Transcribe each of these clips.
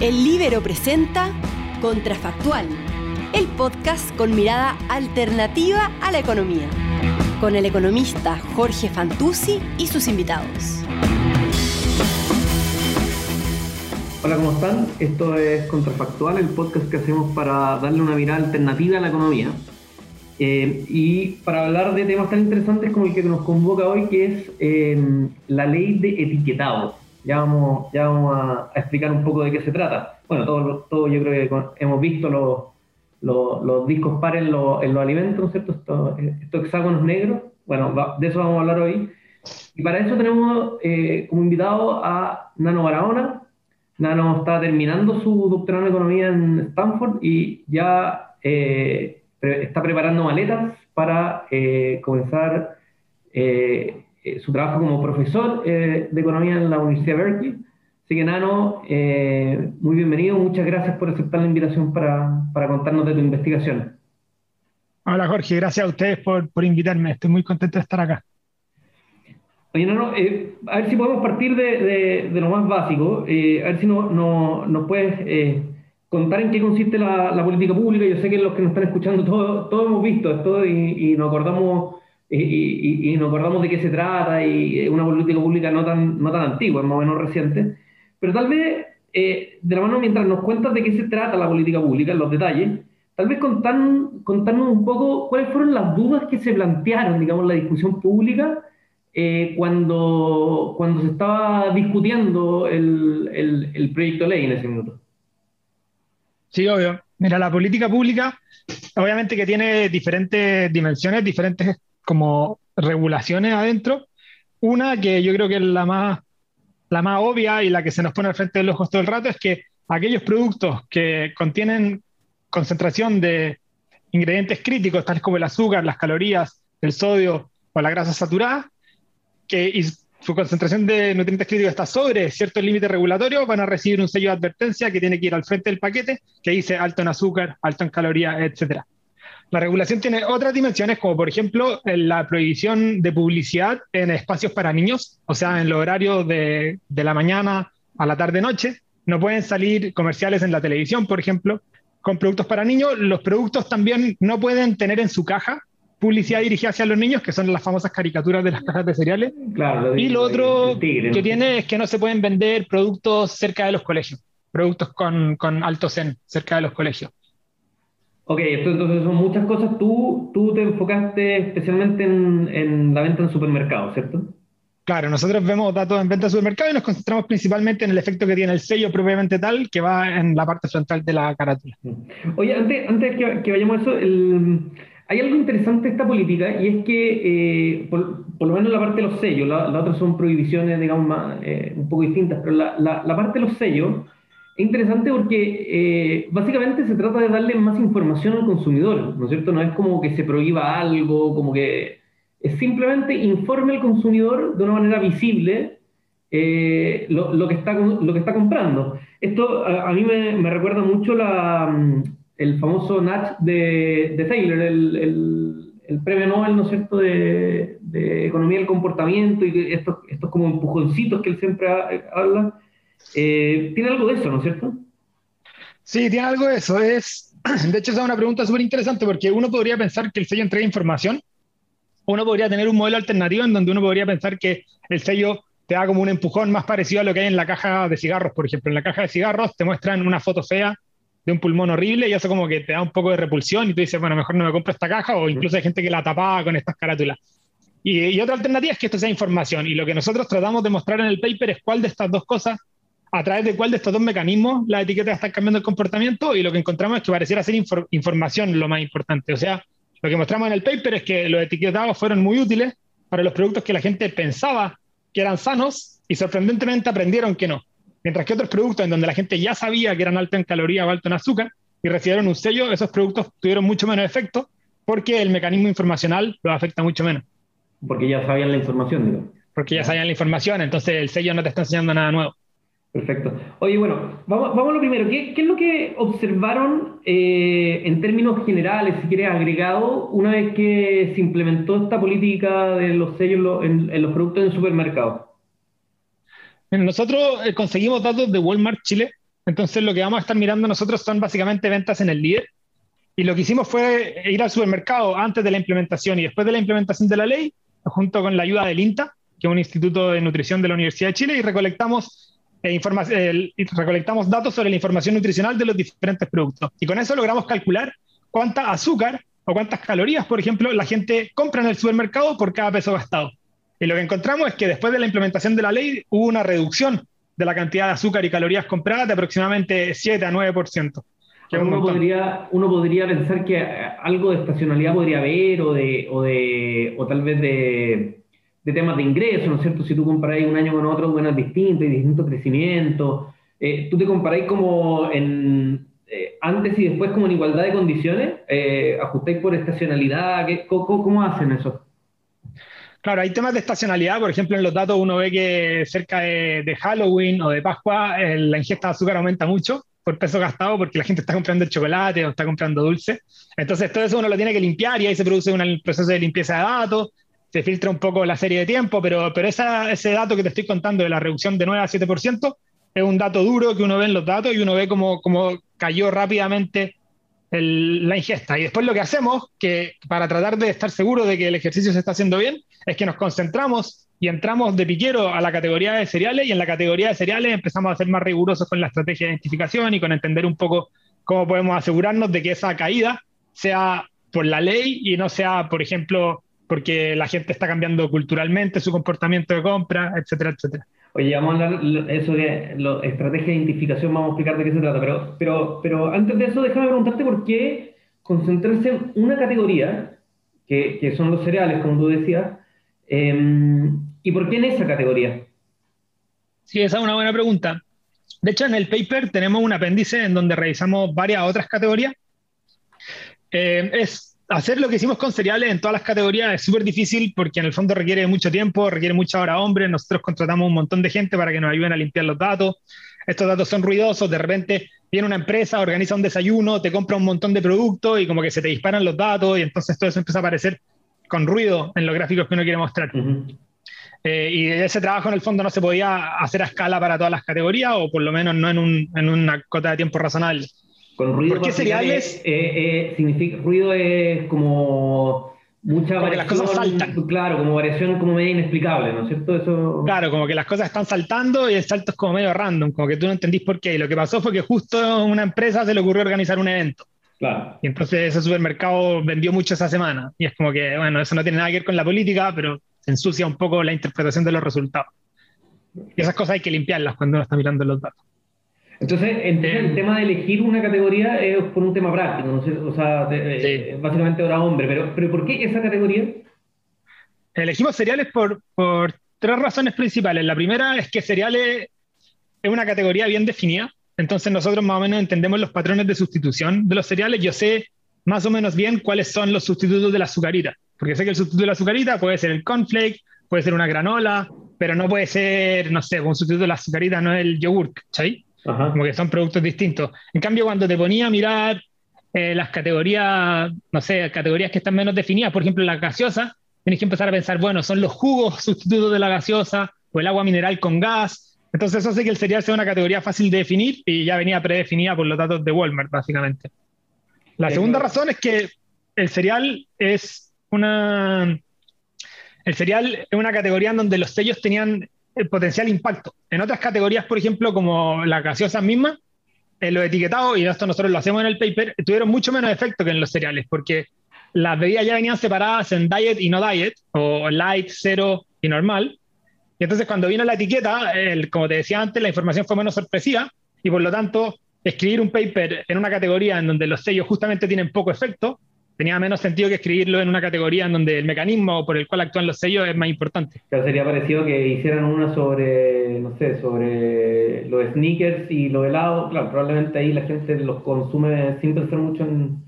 El Libero presenta Contrafactual, el podcast con mirada alternativa a la economía, con el economista Jorge Fantuzzi y sus invitados. Hola, ¿cómo están? Esto es Contrafactual, el podcast que hacemos para darle una mirada alternativa a la economía. Eh, y para hablar de temas tan interesantes como el que nos convoca hoy, que es eh, la ley de etiquetado. Ya vamos, ya vamos a, explicar un poco de qué se trata. Bueno, todo, todo yo creo que hemos visto los, los, discos pares en, los, alimentos, ¿no es cierto? Estos, estos hexágonos negros. Bueno, de eso vamos a hablar hoy. Y para eso tenemos eh, como invitado a Nano Barahona. Nano está terminando su doctorado en economía en Stanford y ya está preparando maletas para eh, comenzar eh, eh, su trabajo como profesor de economía en la Universidad de Berkeley. Así que, Nano, muy bienvenido. Muchas gracias por aceptar la invitación para, para, contarnos de tu investigación. Hola, Jorge. Gracias a ustedes por, por invitarme. Estoy muy contento de estar acá. Oye, Nano, a ver si podemos partir de, de, lo más básico. a ver si no, no, nos puedes contar en qué consiste la, política pública. Yo sé que los que nos están escuchando, todos, hemos visto esto y, nos acordamos y, nos acordamos de qué se trata y una política pública no tan, no tan antigua, más o menos reciente. Pero tal vez, eh, de la mano, mientras nos cuentas de qué se trata la política pública, los detalles, tal vez contarnos un poco cuáles fueron las dudas que se plantearon, digamos, en la discusión pública eh, cuando, cuando se estaba discutiendo el, el, el proyecto de ley en ese minuto. Sí, obvio. Mira, la política pública, obviamente que tiene diferentes dimensiones, diferentes como regulaciones adentro. Una que yo creo que es la más, la más obvia y la que se nos pone al frente de los ojos todo el rato es que aquellos productos que contienen concentración de ingredientes críticos, tales como el azúcar, las calorías, el sodio o la grasa saturada, que su concentración de nutrientes críticos está sobre ciertos límites regulatorios, van a recibir un sello de advertencia que tiene que ir al frente del paquete que dice alto en azúcar, alto en calorías, etc. La regulación tiene otras dimensiones, como por ejemplo la prohibición de publicidad en espacios para niños, o sea, en los horarios de, de la mañana a la tarde-noche. No pueden salir comerciales en la televisión, por ejemplo, con productos para niños. Los productos también no pueden tener en su caja publicidad dirigida hacia los niños, que son las famosas caricaturas de las cajas de cereales. y lo otro que tiene es que no se pueden vender productos cerca de los colegios, productos con, con alto zen cerca de los colegios. Ok, entonces son muchas cosas. Tú, tú te enfocaste especialmente en, en la venta en supermercados, ¿cierto? Claro, nosotros vemos datos en venta en supermercados y nos concentramos principalmente en el efecto que tiene el sello propiamente tal, que va en la parte frontal de la carátula. Oye, antes, antes que, que vayamos a eso, el, hay algo interesante de esta política y es que, eh, por, lo menos la parte de los sellos, la, la otra son prohibiciones, digamos, más, eh, un poco distintas, pero la, la, parte de los sellos interesante porque eh, básicamente se trata de darle más información al consumidor, ¿no es cierto? No es como que se prohíba algo, como que es simplemente informe al consumidor de una manera visible lo, lo, que está, lo que está comprando. Esto a, mí me, me recuerda mucho la el famoso Natch de, de Taylor, el, el, premio Nobel, ¿no es cierto?, de, de, Economía del Comportamiento y estos, estos como empujoncitos que él siempre habla. Eh, tiene algo de eso, ¿no es cierto? Sí, tiene algo de eso. Es, de hecho, esa es una pregunta súper interesante porque uno podría pensar que el sello entrega información. Uno podría tener un modelo alternativo en donde uno podría pensar que el sello te da como un empujón más parecido a lo que hay en la caja de cigarros, por ejemplo. En la caja de cigarros te muestran una foto fea de un pulmón horrible y eso como que te da un poco de repulsión y tú dices, bueno, mejor no me compro esta caja o incluso hay gente que la tapaba con estas carátulas. Y, otra alternativa es que esto sea información y lo que nosotros tratamos de mostrar en el paper es cuál de estas dos cosas, a través de cuál de estos dos mecanismos las etiquetas están cambiando el comportamiento y lo que encontramos es que pareciera ser información lo más importante. O sea, lo que mostramos en el paper es que los etiquetados fueron muy útiles para los productos que la gente pensaba que eran sanos y sorprendentemente aprendieron que no. Mientras que otros productos en donde la gente ya sabía que eran altos en calorías o altos en azúcar y recibieron un sello, esos productos tuvieron mucho menos efecto porque el mecanismo informacional los afecta mucho menos. Porque ya sabían la información, digo. Porque ya sabían la información, entonces el sello no te está enseñando nada nuevo. Perfecto. Oye, bueno, vamos, vamos a lo primero. ¿Qué, es lo que observaron eh, en términos generales, si quieres, agregado, una vez que se implementó esta política de los sellos en, los productos en supermercados? Nosotros eh, conseguimos datos de Walmart Chile, Entonces lo que vamos a estar mirando nosotros son básicamente ventas en el líder. Y lo que hicimos fue ir al supermercado antes de la implementación y después de la implementación de la ley, junto con la ayuda del INTA, que es un instituto de nutrición de la Universidad de Chile, y recolectamos, eh, recolectamos datos sobre la información nutricional de los diferentes productos. Y con eso logramos calcular cuánta azúcar o cuántas calorías, por ejemplo, la gente compra en el supermercado por cada peso gastado. Y lo que encontramos es que después de la implementación de la ley hubo una reducción de la cantidad de azúcar y calorías compradas de aproximadamente 7 a 9%. Uno podría, uno podría pensar que algo de estacionalidad podría haber o, de, o, de, o tal vez de, de temas de ingreso, ¿no es cierto? Si tú comparáis un año con otro, es distinto y distinto crecimiento. Eh, ¿Tú te comparáis como en, eh, antes y después como en igualdad de condiciones? Eh, ¿Ajustáis por estacionalidad? ¿Qué, cómo, ¿Cómo hacen eso? Claro, hay temas de estacionalidad. Por ejemplo, en los datos uno ve que cerca de, Halloween o de Pascua la ingesta de azúcar aumenta mucho por peso gastado porque la gente está comprando el chocolate o está comprando dulce. Entonces, todo eso uno lo tiene que limpiar y ahí se produce un proceso de limpieza de datos, se filtra un poco la serie de tiempo, pero, pero ese dato que te estoy contando de la reducción de 9 a 7% es un dato duro que uno ve en los datos y uno ve cómo, cómo cayó rápidamente la ingesta. Y después lo que hacemos, que para tratar de estar seguro de que el ejercicio se está haciendo bien, es que nos concentramos y entramos de piquero a la categoría de cereales y en la categoría de cereales empezamos a ser más rigurosos con la estrategia de identificación y con entender un poco cómo podemos asegurarnos de que esa caída sea por la ley y no sea, por ejemplo, porque la gente está cambiando culturalmente su comportamiento de compra, etcétera, etcétera. Oye, vamos a hablar eso de la estrategia de identificación, vamos a explicar de qué se trata, pero, pero, pero antes de eso, déjame preguntarte por qué concentrarse en una categoría, que, que son los cereales, como tú decías, em, y por qué en esa categoría. Sí, esa es una buena pregunta. De hecho, en el paper tenemos un apéndice en donde revisamos varias otras categorías. Eh, es hacer lo que hicimos con cereales en todas las categorías es súper difícil porque en el fondo requiere mucho tiempo, requiere mucha hora hombre. Nosotros contratamos un montón de gente para que nos ayuden a limpiar los datos. Estos datos son ruidosos, de repente viene una empresa, organiza un desayuno, te compra un montón de productos y como que se te disparan los datos y entonces todo eso empieza a aparecer con ruido en los gráficos que uno quiere mostrar. Eh, y ese trabajo en el fondo no se podía hacer a escala para todas las categorías o por lo menos no en, en una cota de tiempo razonable. Con ruido ¿Por qué cereales? Eh, eh, significa, ruido es como mucha variación. las cosas saltan. Claro, como variación como medio inexplicable, ¿no es cierto? Eso... Claro, como que las cosas están saltando y el salto es como medio random, como que tú no entendís por qué. Y lo que pasó fue que justo una empresa se le ocurrió organizar un evento. Claro. Y entonces ese supermercado vendió mucho esa semana. Y es como que, bueno, eso no tiene nada que ver con la política, pero se ensucia un poco la interpretación de los resultados. Y esas cosas hay que limpiarlas cuando uno está mirando los datos. Entonces, el tema de elegir una categoría es por un tema práctico, ¿no? o sea, eh, básicamente ahora hombre, pero, pero ¿por qué esa categoría? Elegimos cereales por, por tres razones principales. La primera es que cereales es una categoría bien definida, entonces nosotros más o menos entendemos los patrones de sustitución de los cereales. Yo sé más o menos bien cuáles son los sustitutos de la azucarita, porque sé que el sustituto de la azucarita puede ser el cornflake, puede ser una granola, pero no puede ser, no sé, un sustituto de la azucarita no es el yogur, ¿cachai? Como que son productos distintos. En cambio, cuando te ponía a mirar eh, las categorías, no sé, categorías que están menos definidas, por ejemplo, la gaseosa, tienes que empezar a pensar, bueno, son los jugos sustitutos de la gaseosa o el agua mineral con gas. Entonces eso hace que el cereal sea una categoría fácil de definir y ya venía predefinida por los datos de Walmart, básicamente. La segunda razón es que el cereal es una... El cereal es una categoría en donde los sellos tenían el potencial impacto. En otras categorías, por ejemplo, como la gaseosa misma, en los etiquetados, y esto nosotros lo hacemos en el paper, tuvieron mucho menos efecto que en los cereales, porque las bebidas ya venían separadas en diet y no diet, o light, cero y normal. Y entonces cuando vino la etiqueta, el, como te decía antes, la información fue menos sorpresiva, y por lo tanto, escribir un paper en una categoría en donde los sellos justamente tienen poco efecto, tenía menos sentido que escribirlo en una categoría en donde el mecanismo por el cual actúan los sellos es más importante. Claro, sería parecido que hicieran una sobre, no sé, sobre los sneakers y los helados. Claro, probablemente ahí la gente los consume sin pensar mucho en,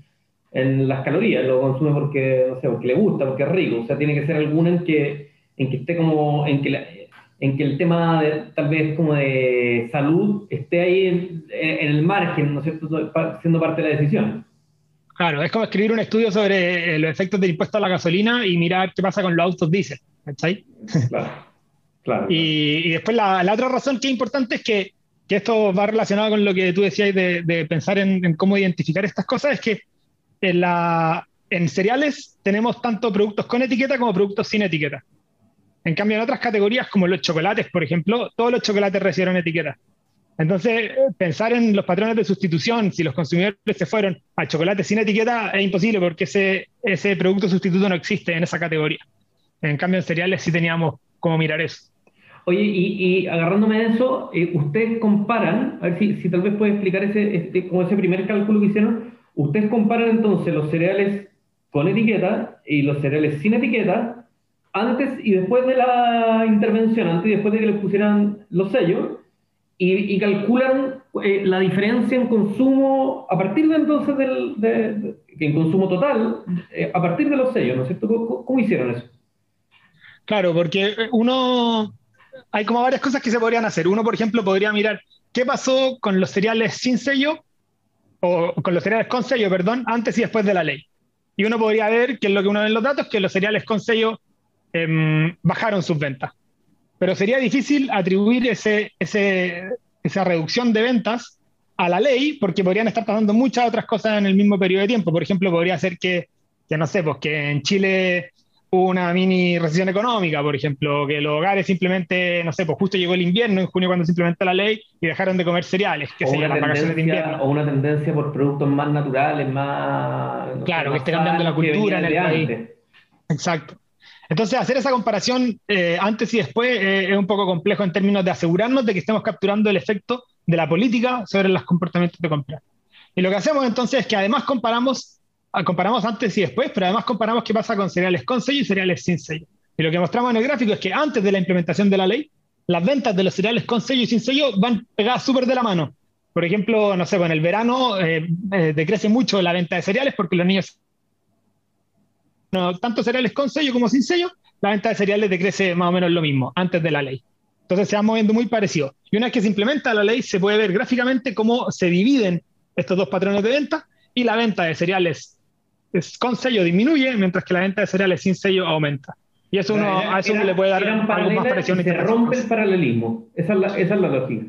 en las calorías, lo consume porque, no sé, porque le gusta, porque es rico. O sea, tiene que ser alguna en que, en que esté como, en que, en que el tema de, tal vez como de salud esté ahí en, en el margen, ¿no es cierto?, siendo parte de la decisión. Claro, es como escribir un estudio sobre eh, los efectos del impuesto a la gasolina y mirar qué pasa con los autos diésel, ¿cachai? Claro, claro. y, después la, otra razón que es importante es que que esto va relacionado con lo que tú decías de, pensar en, cómo identificar estas cosas, es que en, la, en cereales tenemos tanto productos con etiqueta como productos sin etiqueta. En cambio, en otras categorías, como los chocolates, por ejemplo, todos los chocolates recibieron etiqueta. Entonces, pensar en los patrones de sustitución, si los consumidores se fueron a chocolate sin etiqueta, es imposible porque ese, ese producto sustituto no existe en esa categoría. En cambio, en cereales sí teníamos cómo mirar eso. Oye, y, agarrándome de eso, eh, ustedes comparan, a ver si, si, tal vez puede explicar ese, este, como ese primer cálculo que hicieron, ustedes comparan entonces los cereales con etiqueta y los cereales sin etiqueta antes y después de la intervención, antes y después de que les pusieran los sellos, y, calculan eh, la diferencia en consumo a partir de entonces del de, en consumo total, eh, a partir de los sellos, ¿no es cierto? ¿Cómo, hicieron eso? Claro, porque uno, hay como varias cosas que se podrían hacer. Uno, por ejemplo, podría mirar qué pasó con los cereales sin sello, o con los cereales con sello, perdón, antes y después de la ley. Y uno podría ver, que es lo que uno ve en los datos, que los cereales con sello em, bajaron sus ventas pero sería difícil atribuir ese, esa reducción de ventas a la ley, porque podrían estar pasando muchas otras cosas en el mismo periodo de tiempo. Por ejemplo, podría ser que, que no sé, pues que en Chile hubo una mini recesión económica, por ejemplo, que los hogares simplemente, no sé, pues justo llegó el invierno en junio cuando se implementó la ley y dejaron de comer cereales, que se llaman vacaciones de invierno. O una tendencia por productos más naturales, más... Claro, que esté cambiando la cultura en el país. Exacto. Entonces, hacer esa comparación eh, antes y después eh, es un poco complejo en términos de asegurarnos de que estemos capturando el efecto de la política sobre los comportamientos de compra. Y lo que hacemos entonces es que además comparamos, ah, comparamos antes y después, pero además comparamos qué pasa con cereales con sello y cereales sin sello. Y lo que mostramos en el gráfico es que antes de la implementación de la ley, las ventas de los cereales con sello y sin sello van pegadas súper de la mano. Por ejemplo, no sé, pues en el verano eh, decrece mucho la venta de cereales porque los niños tanto cereales con sello como sin sello, la venta de cereales decrece más o menos lo mismo, antes de la ley. Entonces se va moviendo muy parecido. Y una vez que se implementa la ley, se puede ver gráficamente cómo se dividen estos dos patrones de venta y la venta de cereales con sello disminuye, mientras que la venta de cereales sin sello aumenta. Y eso uno, a eso le puede dar algo más parecido. Se rompe el paralelismo. Esa es la, esa es la lógica.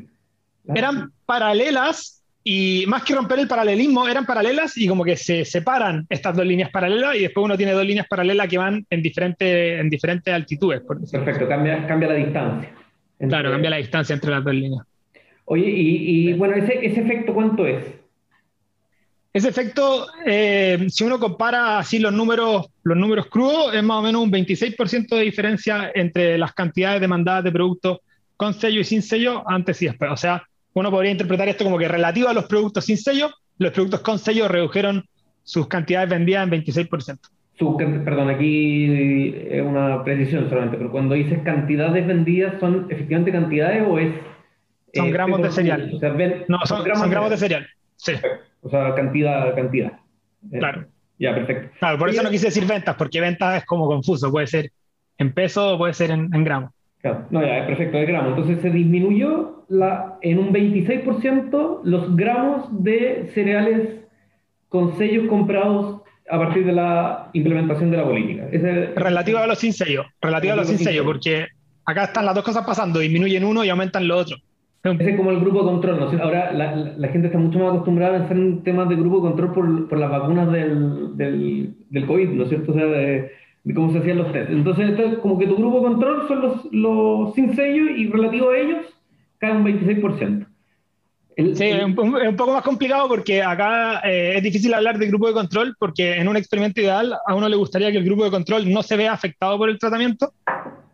Eran paralelas y más que romper el paralelismo, eran paralelas y como que se separan estas dos líneas paralelas y después uno tiene dos líneas paralelas que van en, diferente, en diferentes altitudes. Perfecto, cambia, cambia la distancia. Claro, cambia la distancia entre las dos líneas. Oye, y, bueno, ¿ese, ¿ese, efecto cuánto es? Ese efecto, eh, si uno compara así los números, los números crudos, es más o menos un 26% de diferencia entre las cantidades demandadas de productos con sello y sin sello antes y después. O sea, uno podría interpretar esto como que relativo a los productos sin sello, los productos con sello redujeron sus cantidades vendidas en 26%. perdón, aquí es una precisión solamente, pero cuando dices cantidades vendidas, ¿son efectivamente cantidades o es... Son eh, gramos de cereal. no, son, gramos, de cereal. Sí. O sea, cantidad, cantidad. Eh, claro. Ya, perfecto. Claro, por eso no quise decir ventas, porque ventas es como confuso, puede ser en peso o puede ser en gramos no, ya, perfecto, de gramos. Entonces se disminuyó la, en un 26% los gramos de cereales con sellos comprados a partir de la implementación de la política. relativo a los sin sello, relativo a los sin sello, porque acá están las dos cosas pasando, disminuyen uno y aumentan lo otro. Ese es como el grupo de control, ¿no? Ahora la, la, gente está mucho más acostumbrada a pensar en temas de grupo de control por, por las vacunas del, del, del, COVID, ¿no es cierto? O sea, de, de cómo se hacían los test. Entonces, como que tu grupo control son los, los sin sello y relativo a ellos cae un 26%. sí, es un, poco más complicado porque acá eh, es difícil hablar de grupo de control porque en un experimento ideal a uno le gustaría que el grupo de control no se vea afectado por el tratamiento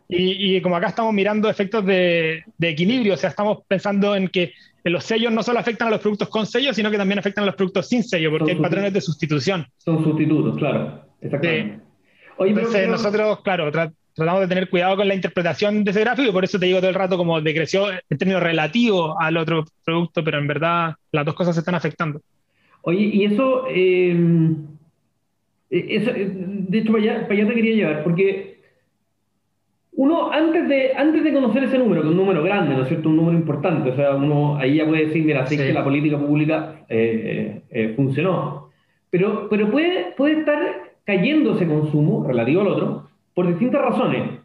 y, y como acá estamos mirando efectos de, de, equilibrio, o sea, estamos pensando en que los sellos no solo afectan a los productos con sello, sino que también afectan a los productos sin sello porque hay patrones de sustitución. Son sustitutos, claro. Exactamente. Entonces, nosotros, claro, tratamos de tener cuidado con la interpretación de ese gráfico y por eso te digo todo el rato como decreció en términos relativos al otro producto, pero en verdad las dos cosas se están afectando. Oye, y eso, eh, eh, de hecho, para allá, te quería llevar, porque uno, antes de, antes de conocer ese número, que es un número grande, ¿no es cierto? Un número importante, o sea, uno ahí ya puede decir, mira, sí, que la política pública eh, funcionó. Pero, pero puede, puede estar cayendo ese consumo relativo al otro por distintas razones.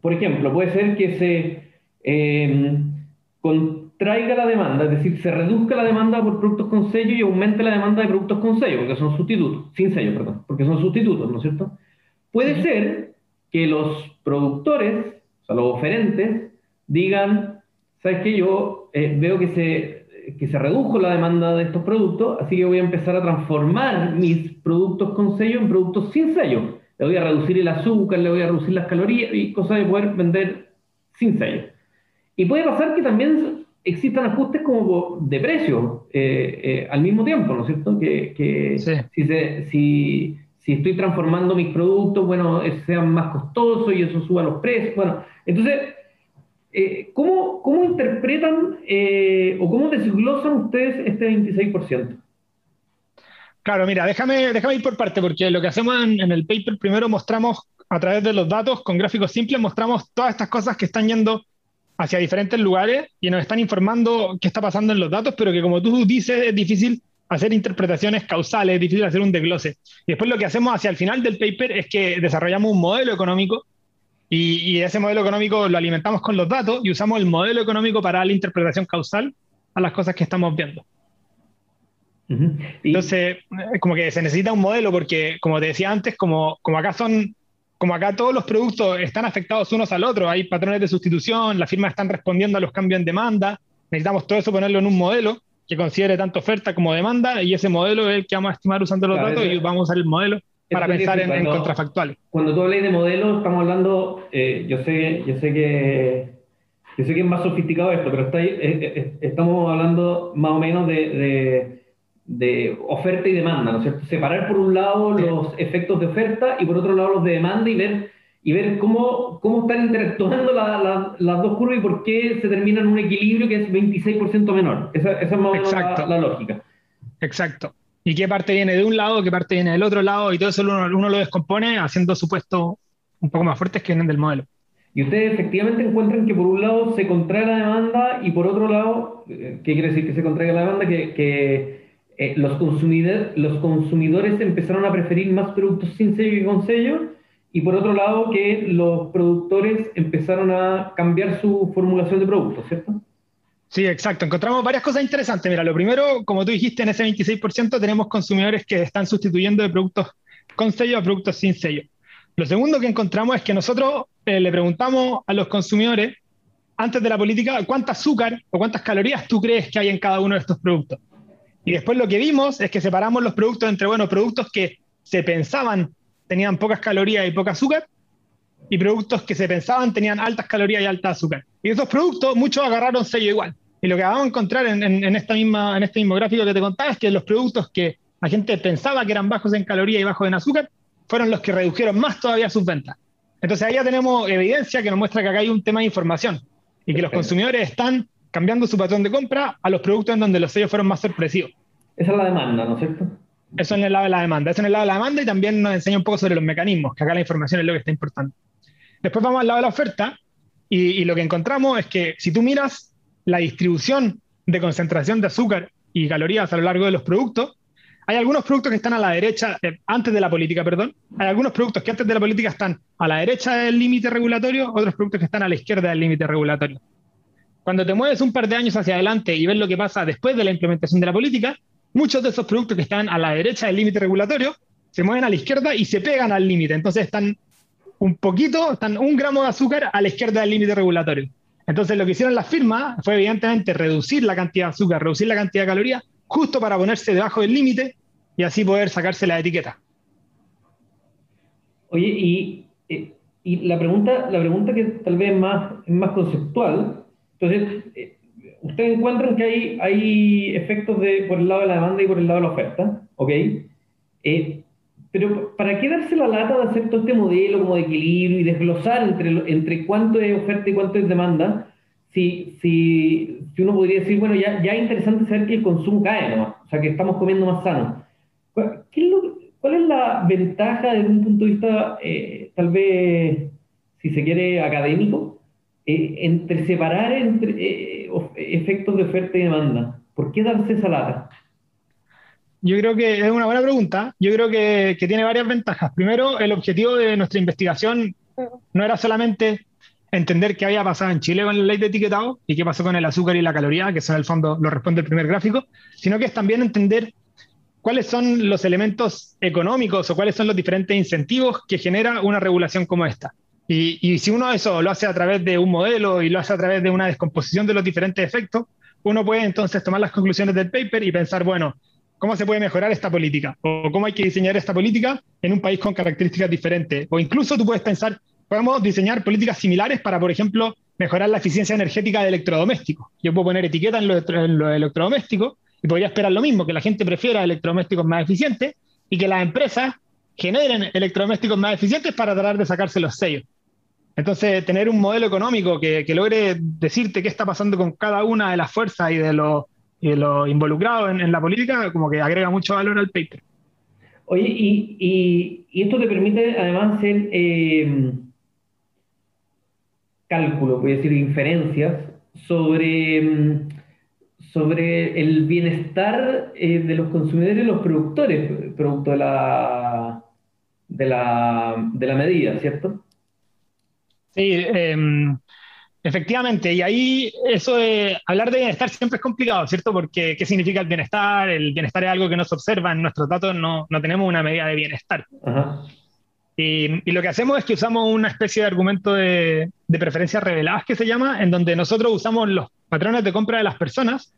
Por ejemplo, puede ser que se, em, con, traiga la demanda, es decir, se reduzca la demanda por productos con sello y aumente la demanda de productos con sello, porque son sustitutos, sin sello, perdón, porque son sustitutos, ¿no es cierto? Puede ser que los productores, o sea, los oferentes, digan, ¿sabes qué? Yo eh, veo que se, que se redujo la demanda de estos productos, así que voy a empezar a transformar mis productos con sello en productos sin sello. Le voy a reducir el azúcar, le voy a reducir las calorías y cosas de poder vender sin sello. Y puede pasar que también existan ajustes como de precio eh, eh, al mismo tiempo, ¿no es cierto? Que, si, si, si, estoy transformando mis productos, bueno, sean más costosos y eso suba los precios. Bueno, entonces, eh, ¿cómo, ¿cómo, interpretan o cómo desglosan ustedes este 26%? Claro, mira, déjame, déjame ir por parte, porque lo que hacemos en, en el paper, primero mostramos a través de los datos, con gráficos simples, mostramos todas estas cosas que están yendo hacia diferentes lugares y nos están informando qué está pasando en los datos, pero que como tú dices es difícil hacer interpretaciones causales, es difícil hacer un desglose. Y después lo que hacemos hacia el final del paper es que desarrollamos un modelo económico y, ese modelo económico lo alimentamos con los datos y usamos el modelo económico para la interpretación causal a las cosas que estamos viendo. Entonces, como que se necesita un modelo porque, como te decía antes, como, como acá son como acá todos los productos están afectados unos al otro, hay patrones de sustitución, las firmas están respondiendo a los cambios en demanda, necesitamos todo eso ponerlo en un modelo que considere tanto oferta como demanda y ese modelo es el que vamos a estimar usando los datos y vamos a usar el modelo para pensar en, contrafactuales. Cuando tú hablas de modelo, estamos hablando, eh, yo sé, yo sé que yo sé que es más sofisticado esto, pero está eh, eh, estamos hablando más o menos de de oferta y demanda, ¿no es cierto? Separar por un lado los efectos de oferta y por otro lado los de demanda y ver, y ver cómo, cómo están interactuando las dos curvas y por qué se termina en un equilibrio que es 26% menor. Esa, esa, es más o menos la, lógica. Exacto. Y qué parte viene de un lado, qué parte viene del otro lado, y todo eso uno, lo descompone haciendo supuestos un poco más fuertes que vienen del modelo. Y ustedes efectivamente encuentran que por un lado se contrae la demanda y por otro lado, eh, ¿qué quiere decir que se contraiga la demanda? Que, eh, los, consumidores, los consumidores empezaron a preferir más productos sin sello que con sello, y por otro lado que los productores empezaron a cambiar su formulación de productos, ¿cierto? Sí, exacto. Encontramos varias cosas interesantes. Mira, lo primero, como tú dijiste, en ese 26% tenemos consumidores que están sustituyendo de productos con sello a productos sin sello. Lo segundo que encontramos es que nosotros eh, le preguntamos a los consumidores, antes de la política, cuánta azúcar o cuántas calorías tú crees que hay en cada uno de estos productos. Y después lo que vimos es que separamos los productos entre, bueno, productos que se pensaban tenían pocas calorías y poca azúcar, y productos que se pensaban tenían altas calorías y alta azúcar. Y esos productos, muchos agarraron sello igual. Y lo que vamos a encontrar en, esta misma, en este mismo gráfico que te contaba es que los productos que la gente pensaba que eran bajos en calorías y bajos en azúcar, fueron los que redujeron más todavía sus ventas. Entonces ahí ya tenemos evidencia que nos muestra que acá hay un tema de información y que los consumidores están cambiando su patrón de compra a los productos en donde los sellos fueron más sorpresivos. Esa es la demanda, ¿no es cierto? Eso en el lado de la demanda. Eso en el lado de la demanda y también nos enseña un poco sobre los mecanismos, que acá la información es lo que está importante. Después vamos al lado de la oferta y, lo que encontramos es que si tú miras la distribución de concentración de azúcar y calorías a lo largo de los productos, hay algunos productos que están a la derecha, eh, antes de la política, perdón. Hay algunos productos que antes de la política están a la derecha del límite regulatorio, otros productos que están a la izquierda del límite regulatorio. Cuando te mueves un par de años hacia adelante y ves lo que pasa después de la implementación de la política, muchos de esos productos que están a la derecha del límite regulatorio se mueven a la izquierda y se pegan al límite. Entonces están un poquito, están un gramo de azúcar a la izquierda del límite regulatorio. Entonces lo que hicieron las firmas fue evidentemente reducir la cantidad de azúcar, reducir la cantidad de calorías, justo para ponerse debajo del límite y así poder sacarse la etiqueta. Oye, y, eh, la, pregunta, la pregunta que tal vez es más conceptual, entonces, eh, ustedes encuentran que hay, hay efectos de, por el lado de la demanda y por el lado de la oferta, ¿ok? Eh, pero ¿para qué darse la lata de hacer todo este modelo como de equilibrio y desglosar entre, entre cuánto es oferta y cuánto es demanda? Si, si, si uno podría decir, bueno, ya, ya es interesante saber que el consumo cae ¿no? o sea, que estamos comiendo más sano. ¿Cuál es, la ventaja desde un punto de vista, eh, tal vez, si se quiere, académico, eh, entre separar entre efectos de oferta y demanda? ¿Por qué darse esa lata? Yo creo que es una buena pregunta. Yo creo que, tiene varias ventajas. Primero, el objetivo de nuestra investigación no era solamente entender qué había pasado en Chile con la ley de etiquetado y qué pasó con el azúcar y la caloría, que son en el fondo lo responde el primer gráfico, sino que es también entender cuáles son los elementos económicos o cuáles son los diferentes incentivos que genera una regulación como esta. Y, y, si uno eso lo hace a través de un modelo y lo hace a través de una descomposición de los diferentes efectos, uno puede entonces tomar las conclusiones del paper y pensar, bueno, ¿cómo se puede mejorar esta política? O cómo hay que diseñar esta política en un país con características diferentes. O incluso tú puedes pensar, podemos diseñar políticas similares para, por ejemplo, mejorar la eficiencia energética de electrodomésticos. Yo puedo poner etiqueta en los, electrodomésticos y podría esperar lo mismo, que la gente prefiera electrodomésticos más eficientes y que las empresas generen electrodomésticos más eficientes para tratar de sacarse los sellos. Entonces, tener un modelo económico que, logre decirte qué está pasando con cada una de las fuerzas y de los lo involucrados en, la política, como que agrega mucho valor al paper. Oye, y, esto te permite además hacer eh, cálculo, voy a decir, inferencias sobre, sobre el bienestar eh, de los consumidores y los productores, producto de la, de la, de la medida, ¿cierto? Sí, em, efectivamente. Y ahí eso de hablar de bienestar siempre es complicado, ¿cierto? Porque ¿qué significa el bienestar? El bienestar es algo que no se observa en nuestros datos, no, no tenemos una medida de bienestar. Y, y, lo que hacemos es que usamos una especie de argumento de, de preferencias reveladas que se llama, en donde nosotros usamos los patrones de compra de las personas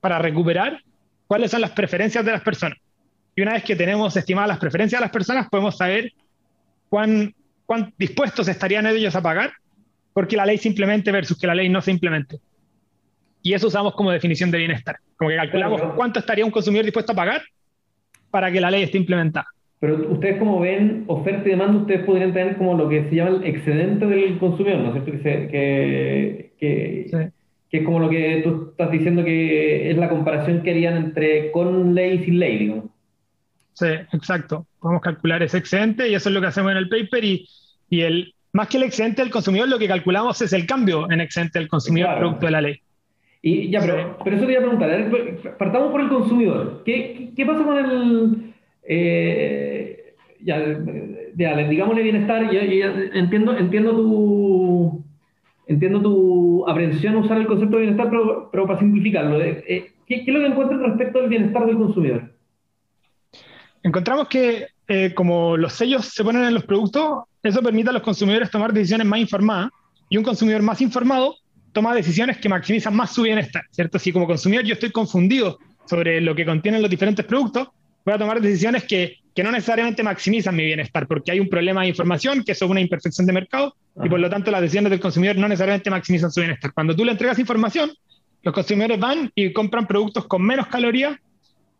para recuperar cuáles son las preferencias de las personas. Y una vez que tenemos estimadas las preferencias de las personas, podemos saber cuán cuán dispuestos estarían ellos a pagar porque la ley se implemente versus que la ley no se implemente. Y eso usamos como definición de bienestar. Como que calculamos cuánto estaría un consumidor dispuesto a pagar para que la ley esté implementada. Pero ustedes como ven oferta y demanda, ustedes podrían tener como lo que se llama el excedente del consumidor, ¿no es cierto? Que, que, que, es como lo que tú estás diciendo que es la comparación que harían entre con ley y sin ley, digamos. Sí, exacto. Podemos calcular ese excedente y eso es lo que hacemos en el paper y, y el, más que el excedente del consumidor, lo que calculamos es el cambio en excedente del consumidor producto de la ley. Y ya, pero, pero eso te iba a preguntar, partamos por el consumidor. ¿Qué, qué pasa con el... Eh, ya, ya, digámosle bienestar, ya, entiendo, entiendo tu... Entiendo tu aprensión a usar el concepto de bienestar, pero, pero para simplificarlo, eh, eh, ¿qué, ¿qué, es lo que encuentras respecto al bienestar del consumidor? encontramos que eh, como los sellos se ponen en los productos, eso permite a los consumidores tomar decisiones más informadas y un consumidor más informado toma decisiones que maximizan más su bienestar, ¿cierto? Si como consumidor yo estoy confundido sobre lo que contienen los diferentes productos, voy a tomar decisiones que, que no necesariamente maximizan mi bienestar, porque hay un problema de información, que eso es una imperfección de mercado, y por lo tanto las decisiones del consumidor no necesariamente maximizan su bienestar. Cuando tú le entregas información, los consumidores van y compran productos con menos calorías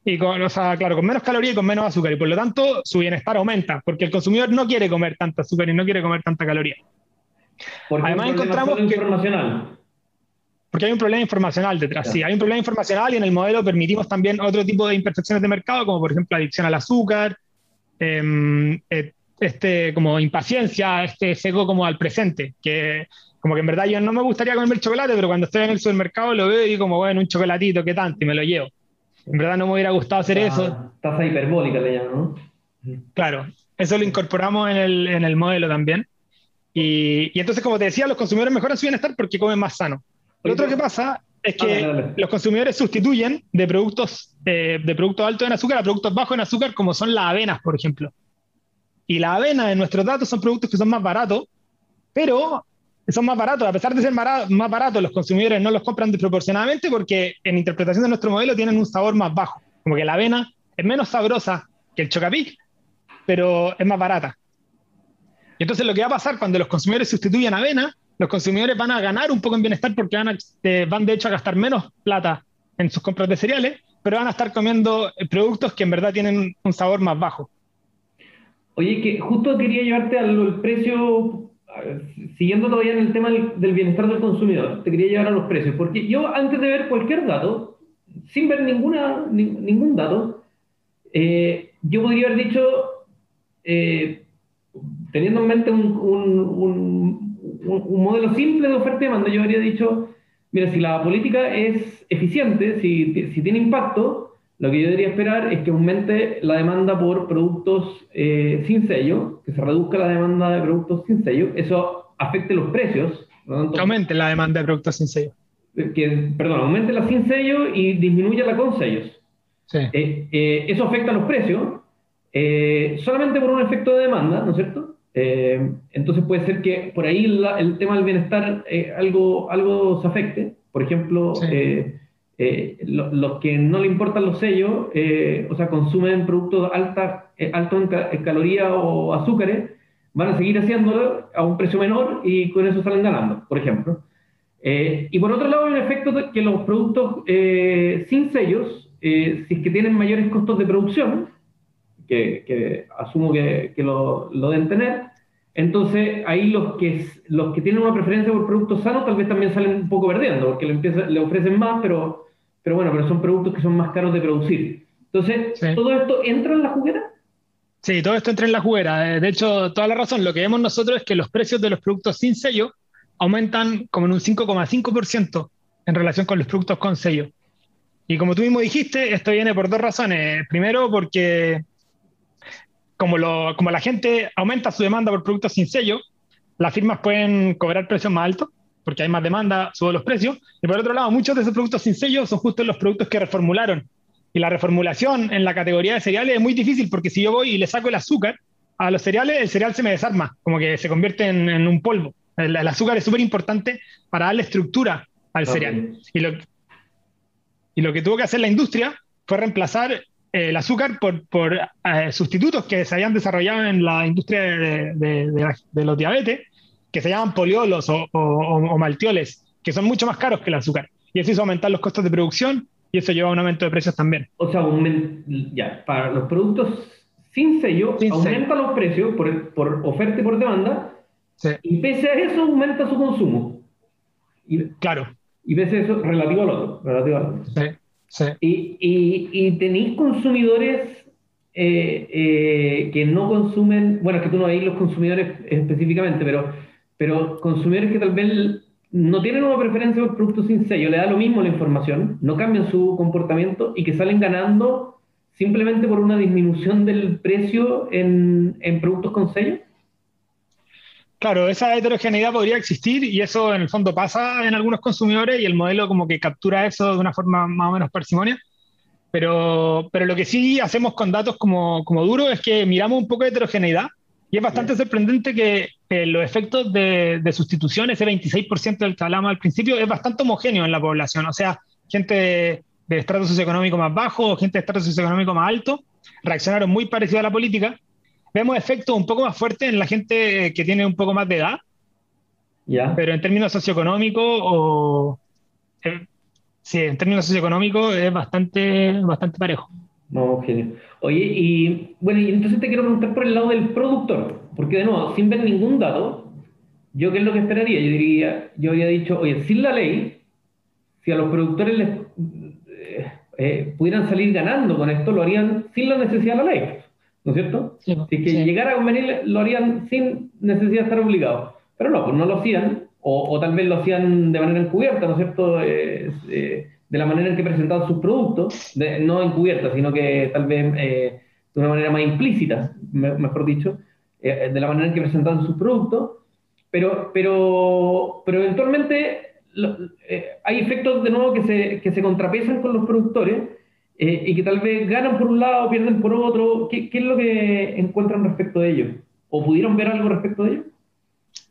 y con, o sea, claro, con menos calorías y con menos azúcar, y por lo tanto su bienestar aumenta, porque el consumidor no quiere comer tanta azúcar y no quiere comer tanta caloría. Además encontramos que... Informacional. Porque hay un problema informacional detrás, sí, hay un problema informacional y en el modelo permitimos también otro tipo de imperfecciones de mercado, como por ejemplo adicción al azúcar, em, eh, este, como impaciencia, este seco como al presente, que como que en verdad yo no me gustaría comer chocolate, pero cuando estoy en el supermercado lo veo y como, bueno, un chocolatito, ¿qué tanto? Y me lo llevo. En verdad no me hubiera gustado hacer eso. Tasa hiperbólica le llaman, ¿no? Claro, eso lo incorporamos en el, en el modelo también. Y, y, entonces, como te decía, los consumidores mejoran su bienestar porque comen más sano. Lo otro que pasa es que los consumidores sustituyen de productos, eh, de productos altos en azúcar a productos bajos en azúcar, como son las avenas, por ejemplo. Y la avena en nuestros datos son productos que son más baratos, pero son más baratos. A pesar de ser más baratos, los consumidores no los compran desproporcionadamente porque en interpretación de nuestro modelo tienen un sabor más bajo. Como que la avena es menos sabrosa que el chocapic, pero es más barata. Y entonces lo que va a pasar cuando los consumidores sustituyan avena, los consumidores van a ganar un poco en bienestar porque van, eh, van de hecho a gastar menos plata en sus compras de cereales, pero van a estar comiendo eh, productos que en verdad tienen un sabor más bajo. Oye, que justo quería llevarte al precio siguiendo todavía en el tema del, bienestar del consumidor, te quería llevar a los precios, porque yo antes de ver cualquier dato, sin ver ninguna, ningún dato, eh, yo podría haber dicho, eh, teniendo en mente un, un, un, modelo simple de oferta y demanda, yo habría dicho, mira, si la política es eficiente, si, si tiene impacto, lo que yo debería esperar es que aumente la demanda por productos eh, sin sello, que se reduzca la demanda de productos sin sello. Eso afecte los precios. que aumente la demanda de productos sin sello. Que, perdón, aumente la sin sello y disminuya la con sellos. Sí. Eh, eh, eso afecta a los precios eh, solamente por un efecto de demanda, ¿no es cierto? entonces puede ser que por ahí el tema del bienestar algo, algo se afecte. Por ejemplo, los que no le importan los sellos, o sea, consumen productos alta, altos en, calorías o azúcares, van a seguir haciéndolo a un precio menor y con eso salen ganando, por ejemplo. y por otro lado, un efecto de que los productos sin sellos eh, si es que tienen mayores costos de producción, que, asumo que, lo, lo, deben tener, entonces ahí los que, los que tienen una preferencia por productos sanos tal vez también salen un poco perdiendo, porque le, empieza, le ofrecen más, pero, pero bueno, pero son productos que son más caros de producir. Entonces, ¿todo esto entra en la juguera? Sí, todo esto entra en la juguera. Eh, de hecho, toda la razón, lo que vemos nosotros es que los precios de los productos sin sello aumentan como en un 5,5% en relación con los productos con sello. Y como tú mismo dijiste, esto viene por dos razones. Primero, porque como, lo, como la gente aumenta su demanda por productos sin sello, las firmas pueden cobrar precios más altos, porque hay más demanda, suben los precios. Y por otro lado, muchos de esos productos sin sello son justo los productos que reformularon. Y la reformulación en la categoría de cereales es muy difícil, porque si yo voy y le saco el azúcar a los cereales, el cereal se me desarma, como que se convierte en, un polvo. El, azúcar es súper importante para darle estructura al cereal. Y lo, y lo que tuvo que hacer la industria fue reemplazar eh, el azúcar por, por eh, sustitutos que se habían desarrollado en la industria de, de, los diabetes, que se llaman poliolos o, o, maltioles, que son mucho más caros que el azúcar. Y eso hizo aumentar los costos de producción y eso lleva a un aumento de precios también. O sea, ya, para los productos sin sello, aumenta los precios por, por, oferta y por demanda, y pese a eso aumenta su consumo. Y, claro. Y ves eso relativo al otro. Relativo al otro. Sí, sí. Y, y, y tenéis consumidores eh, eh, que no consumen, bueno, es que tú no veis los consumidores específicamente, pero, pero consumidores que tal vez no tienen una preferencia por productos sin sello, le da lo mismo la información, no cambian su comportamiento y que salen ganando simplemente por una disminución del precio en, en productos con sello. Claro, esa heterogeneidad podría existir y eso en el fondo pasa en algunos consumidores y el modelo como que captura eso de una forma más o menos parsimonia. Pero, pero lo que sí hacemos con datos como, como duro es que miramos un poco de heterogeneidad y es bastante sorprendente que los efectos de, de, sustitución, ese 26% del que hablamos al principio, es bastante homogéneo en la población. O sea, gente de, de estrato socioeconómico más bajo o gente de estrato socioeconómico más alto reaccionaron muy parecido a la política vemos efectos un poco más fuertes en la gente que tiene un poco más de edad. Ya. Pero en términos socioeconómicos o... Eh, sí, en términos socioeconómicos es bastante, bastante parejo. No, genio. Oye, y bueno, y entonces te quiero preguntar por el lado del productor, porque de nuevo, sin ver ningún dato, yo qué es lo que esperaría, yo diría, yo había dicho, oye, sin la ley, si a los productores les eh, eh, pudieran salir ganando con esto, lo harían sin la necesidad de la ley. ¿no es cierto? si que llegara a convenir, lo harían sin necesidad de estar obligados. Pero no, pues no lo hacían, o, tal vez lo hacían de manera encubierta, ¿no es cierto? Eh, de la manera en que presentaban sus productos, no encubierta, sino que tal vez eh, de una manera más implícita, mejor dicho, eh, de la manera en que presentaban sus productos, pero, pero, pero eventualmente hay efectos de nuevo que se, que se contrapesan con los productores eh, y que tal vez ganan por un lado, pierden por otro. ¿Qué, ¿Qué, es lo que encuentran respecto de ello? ¿O pudieron ver algo respecto de ello?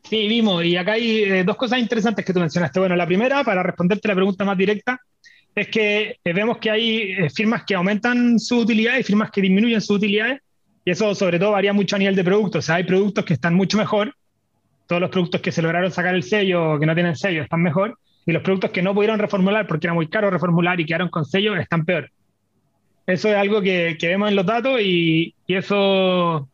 Sí, vimos, y acá hay eh, dos cosas interesantes que tú mencionaste. Bueno, la primera, para responderte la pregunta más directa, es que eh, vemos que hay firmas que aumentan su utilidad y firmas que disminuyen su utilidad, y eso sobre todo varía mucho a nivel de productos. O sea, hay productos que están mucho mejor, todos los productos que se lograron sacar el sello o que no tienen sello están mejor, y los productos que no pudieron reformular porque era muy caro reformular y quedaron con sello están peor. Eso es algo que, vemos en los datos y, eso,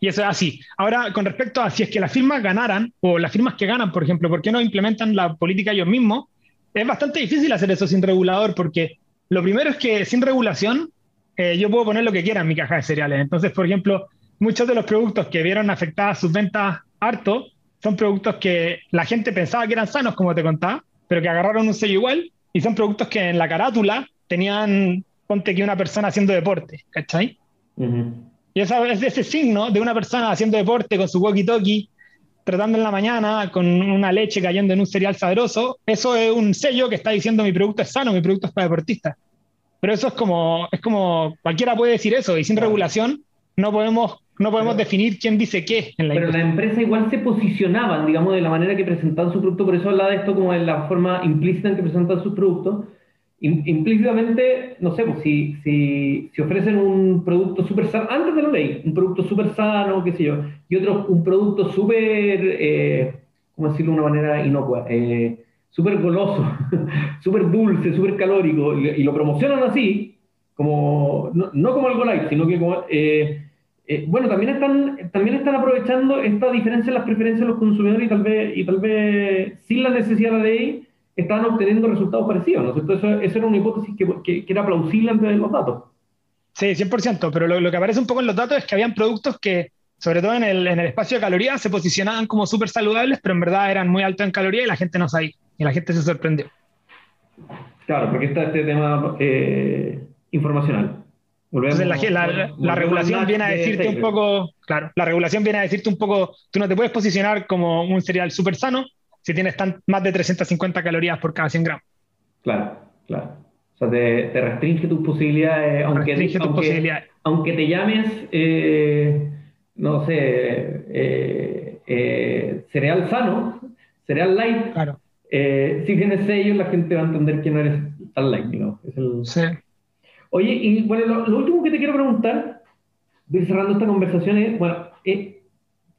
y eso es así. Ahora, con respecto a si es que las firmas ganaran, o las firmas que ganan, por ejemplo, ¿por qué no implementan la política ellos mismos? Es bastante difícil hacer eso sin regulador, porque lo primero es que sin regulación eh, yo puedo poner lo que quiera en mi caja de cereales. Entonces, por ejemplo, muchos de los productos que vieron afectadas sus ventas harto son productos que la gente pensaba que eran sanos, como te contaba, pero que agarraron un sello igual, y son productos que en la carátula tenían ponte que una persona haciendo deporte, ¿cachai? Y esa, ese signo de una persona haciendo deporte con su walkie-talkie tratando en la mañana con una leche cayendo en un cereal sabroso, eso es un sello que está diciendo mi producto es sano, mi producto es para deportistas. Pero eso es como, es como cualquiera puede decir eso y sin regulación no podemos, no podemos definir quién dice qué en la Pero la empresa igual se posicionaban, digamos, de la manera que presentaban su producto, por eso habla de esto como de la forma implícita en que presentan sus productos. Implícitamente, no sé, pues si, si, si ofrecen un producto súper sano, antes de la ley, un producto súper sano, qué sé yo, y otro, un producto súper, eh, ¿cómo decirlo de una manera inocua? Eh, súper goloso, súper dulce, súper calórico, y, lo promocionan así, como, no, como algo light, sino que como, eh, eh, bueno, también están, también están aprovechando esta diferencia en las preferencias de los consumidores y tal vez, y tal vez sin la necesidad de la ley están obteniendo resultados parecidos, ¿no? Entonces, eso, eso era una hipótesis que, que, era plausible antes de los datos. Sí, 100%, pero lo, lo, que aparece un poco en los datos es que habían productos que, sobre todo en el, en el espacio de calorías, se posicionaban como súper saludables, pero en verdad eran muy altos en calorías y la gente no sabía, y la gente se sorprendió. Claro, porque está este tema eh, informacional la, regulación viene a decirte un poco, claro, la regulación viene a decirte un poco, tú no te puedes posicionar como un cereal súper sano si tienes más de 350 calorías por cada 100 gramos. Claro, claro. O sea, te, restringe tus posibilidades, aunque, aunque, te llames, eh, no sé, eh, eh, cereal sano, cereal light, claro. Si tienes sellos, la gente va a entender que no eres tan light, ¿no? Es el... Sí. Oye, y bueno, lo, último que te quiero preguntar, voy cerrando esta conversación, es, bueno, eh,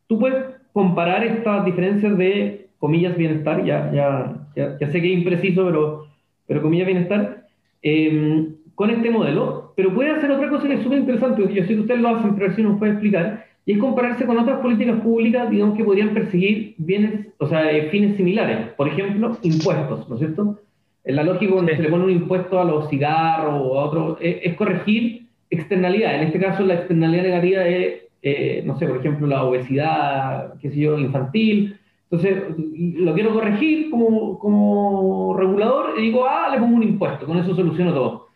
tú puedes comparar estas diferencias de, comillas, bienestar, ya, ya, ya, sé que es impreciso, pero, pero comillas, bienestar, em, con este modelo, pero puede hacer otra cosa que es súper interesante, yo sé que ustedes lo hacen, pero si nos puede explicar, y es compararse con otras políticas públicas, digamos, que podrían perseguir bienes, o sea, eh, fines similares, por ejemplo, impuestos, ¿no es cierto? La lógica cuando se le pone un impuesto a los cigarros o a otros es, corregir externalidad. En este caso, la externalidad negativa es, eh, no sé, por ejemplo, la obesidad, qué sé yo, infantil. Entonces, lo quiero corregir como, como regulador y digo, ah, le pongo un impuesto, con eso soluciono todo.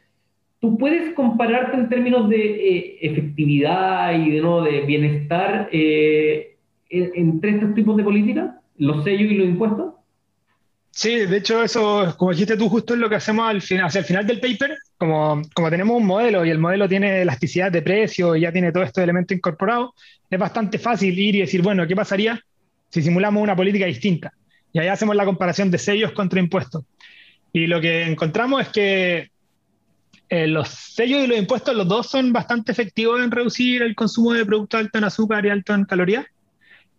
¿Tú puedes compararte en términos de eh, efectividad y de, ¿no? de bienestar eh, entre estos tipos de políticas, los sellos y los impuestos? Sí, de hecho eso, como dijiste tú, justo es lo que hacemos al hacia el final del paper, como, como tenemos un modelo y el modelo tiene elasticidad de precio y ya tiene todos estos elementos incorporados, es bastante fácil ir y decir, bueno, ¿qué pasaría si simulamos una política distinta? Y ahí hacemos la comparación de sellos contra impuestos. Y lo que encontramos es que eh, los sellos y los impuestos, los dos son bastante efectivos en reducir el consumo de productos altos en azúcar y alto en calorías.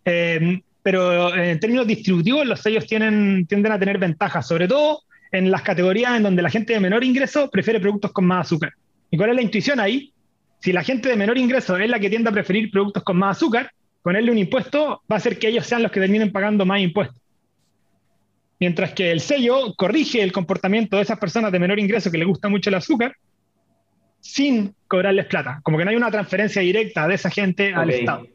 Eh, pero en términos distributivos los sellos tienen, tienden a tener ventajas, sobre todo en las categorías en donde la gente de menor ingreso prefiere productos con más azúcar. ¿Y cuál es la intuición ahí? Si la gente de menor ingreso es la que tiende a preferir productos con más azúcar, ponerle un impuesto va a hacer que ellos sean los que terminen pagando más impuestos. Mientras que el sello corrige el comportamiento de esas personas de menor ingreso que les gusta mucho el azúcar sin cobrarles plata. Como que no hay una transferencia directa de esa gente al Estado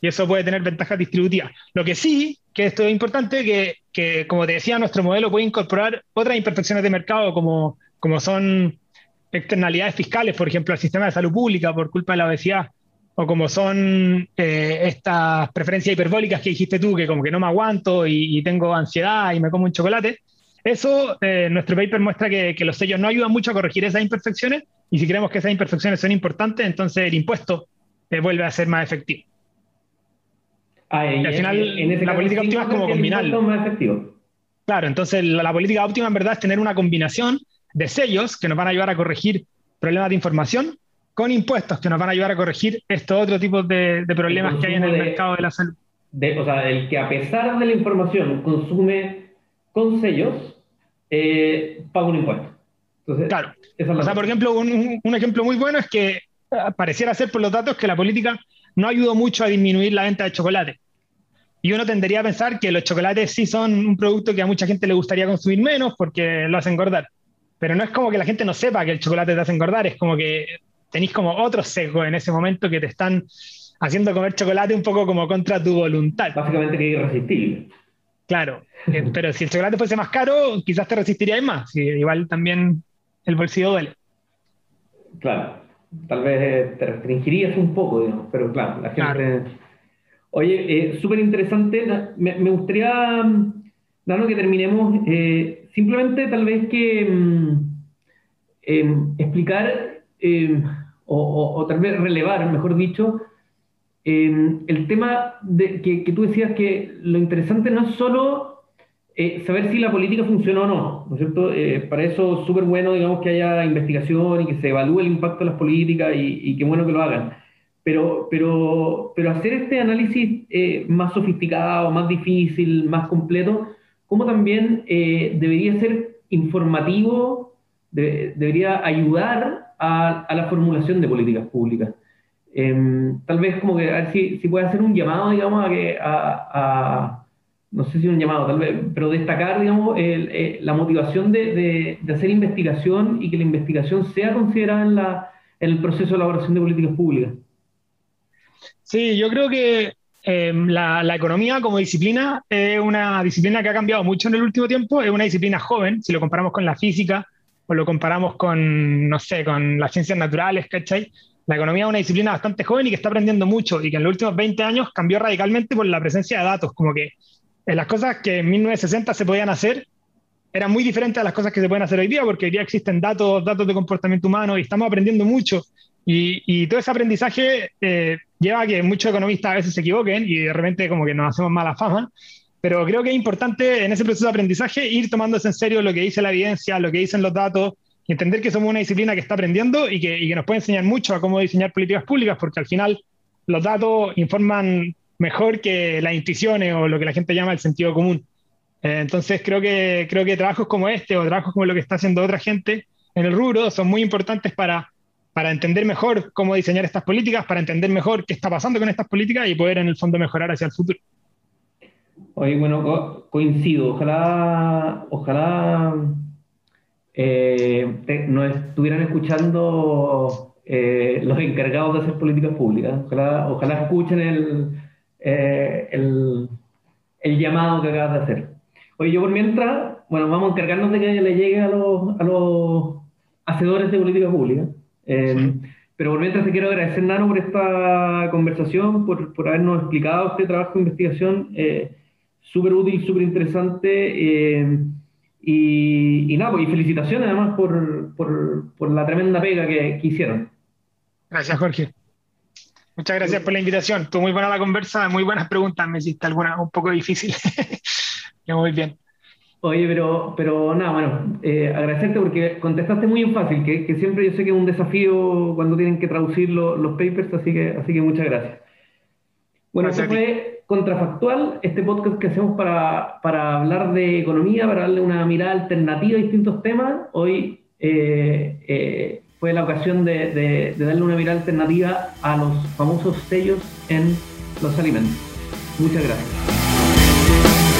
y eso puede tener ventajas distributivas. Lo que sí, que esto es importante, que, que como te decía, nuestro modelo puede incorporar otras imperfecciones de mercado como, como son externalidades fiscales, por ejemplo, al sistema de salud pública por culpa de la obesidad, o como son eh, estas preferencias hiperbólicas que dijiste tú, que como que no me aguanto y, tengo ansiedad y me como un chocolate. Eso, eh, nuestro paper muestra que, que, los sellos no ayudan mucho a corregir esas imperfecciones y si creemos que esas imperfecciones son importantes, entonces el impuesto eh, vuelve a ser más efectivo. Ah, al final, la política óptima es como combinarlo. Claro, entonces la, política óptima en verdad es tener una combinación de sellos que nos van a ayudar a corregir problemas de información con impuestos que nos van a ayudar a corregir estos otros tipos de, problemas que hay en el mercado de la salud. o sea, el que a pesar de la información consume con sellos, eh, paga un impuesto. claro. O sea, por ejemplo, un, un, ejemplo muy bueno es que eh, pareciera ser por los datos que la política no ayudó mucho a disminuir la venta de chocolate. Y uno tendería a pensar que los chocolates sí son un producto que a mucha gente le gustaría consumir menos porque lo hace engordar. Pero no es como que la gente no sepa que el chocolate te hace engordar, es como que tenéis como otro sesgo en ese momento que te están haciendo comer chocolate un poco como contra tu voluntad. Básicamente que es irresistible. Claro, eh, pero si el chocolate fuese más caro, quizás te resistirías más. igual también el bolsillo duele. Claro, tal vez te restringirías un poco, digamos, pero claro, la gente... Oye, eh, súper interesante. Me, gustaría, Dano, que terminemos eh, simplemente tal vez que mm, em, explicar em, o, tal vez relevar, mejor dicho, em, el tema de, que, tú decías que lo interesante no es solo eh, saber si la política funciona o no, ¿no es cierto? para eso es súper bueno, digamos, que haya investigación y que se evalúe el impacto de las políticas y, y qué bueno que lo hagan pero, pero, pero hacer este análisis eh, más sofisticado, más difícil, más completo, ¿cómo también eh, debería ser informativo, debería ayudar a, la formulación de políticas públicas. Em, tal vez como que a ver si, si puede hacer un llamado, digamos, a que a, no sé si un llamado, tal vez, pero destacar, digamos, eh, la motivación de, de, hacer investigación y que la investigación sea considerada en, la, en el proceso de elaboración de políticas públicas. Sí, yo creo que em, la, economía como disciplina es una disciplina que ha cambiado mucho en el último tiempo, es una disciplina joven, si lo comparamos con la física o lo comparamos con, no sé, con las ciencias naturales, ¿cachai? La economía es una disciplina bastante joven y que está aprendiendo mucho y que en los últimos 20 años cambió radicalmente por la presencia de datos, como que las cosas que en 1960 se podían hacer eran muy diferentes a las cosas que se pueden hacer hoy día, porque hoy día existen datos, datos de comportamiento humano y estamos aprendiendo mucho. Y, todo ese aprendizaje eh, lleva a que muchos economistas a veces se equivoquen y de repente como que nos hacemos mala fama, pero creo que es importante en ese proceso de aprendizaje ir tomándose en serio lo que dice la evidencia, lo que dicen los datos, y entender que somos una disciplina que está aprendiendo y que, y que nos puede enseñar mucho a cómo diseñar políticas públicas, porque al final los datos informan mejor que las intuiciones o lo que la gente llama el sentido común. Eh, entonces creo que, creo que trabajos como este o trabajos como lo que está haciendo otra gente en el rubro son muy importantes para para entender mejor cómo diseñar estas políticas, para entender mejor qué está pasando con estas políticas y poder en el fondo mejorar hacia el futuro. Oye, bueno, coincido. Ojalá, ojalá eh, nos estuvieran escuchando eh, los encargados de hacer políticas públicas. Ojalá, ojalá escuchen el, eh, el, el, llamado que acabas de hacer. Oye, yo por mientras, bueno, vamos a encargarnos de que le llegue a los, a los hacedores de políticas públicas. Em, pero por mientras te quiero agradecer, Nano, por esta conversación, por, por habernos explicado este trabajo de investigación eh, súper útil, súper interesante. Em, y, y, nada, pues, y felicitaciones además por, por, por la tremenda pega que, que, hicieron. Gracias, Jorge. Muchas gracias por la invitación. Estuvo muy buena la conversa, muy buenas preguntas. Me hiciste alguna un poco difícil. muy bien. Oye, pero, pero nada, bueno, eh, agradecerte porque contestaste muy en fácil, que, que, siempre yo sé que es un desafío cuando tienen que traducir los papers, así que, así que muchas gracias. Bueno, este fue Contrafactual, este podcast que hacemos para, para, hablar de economía, para darle una mirada alternativa a distintos temas. Hoy eh, eh, fue la ocasión de, de, de darle una mirada alternativa a los famosos sellos en los alimentos. Muchas gracias.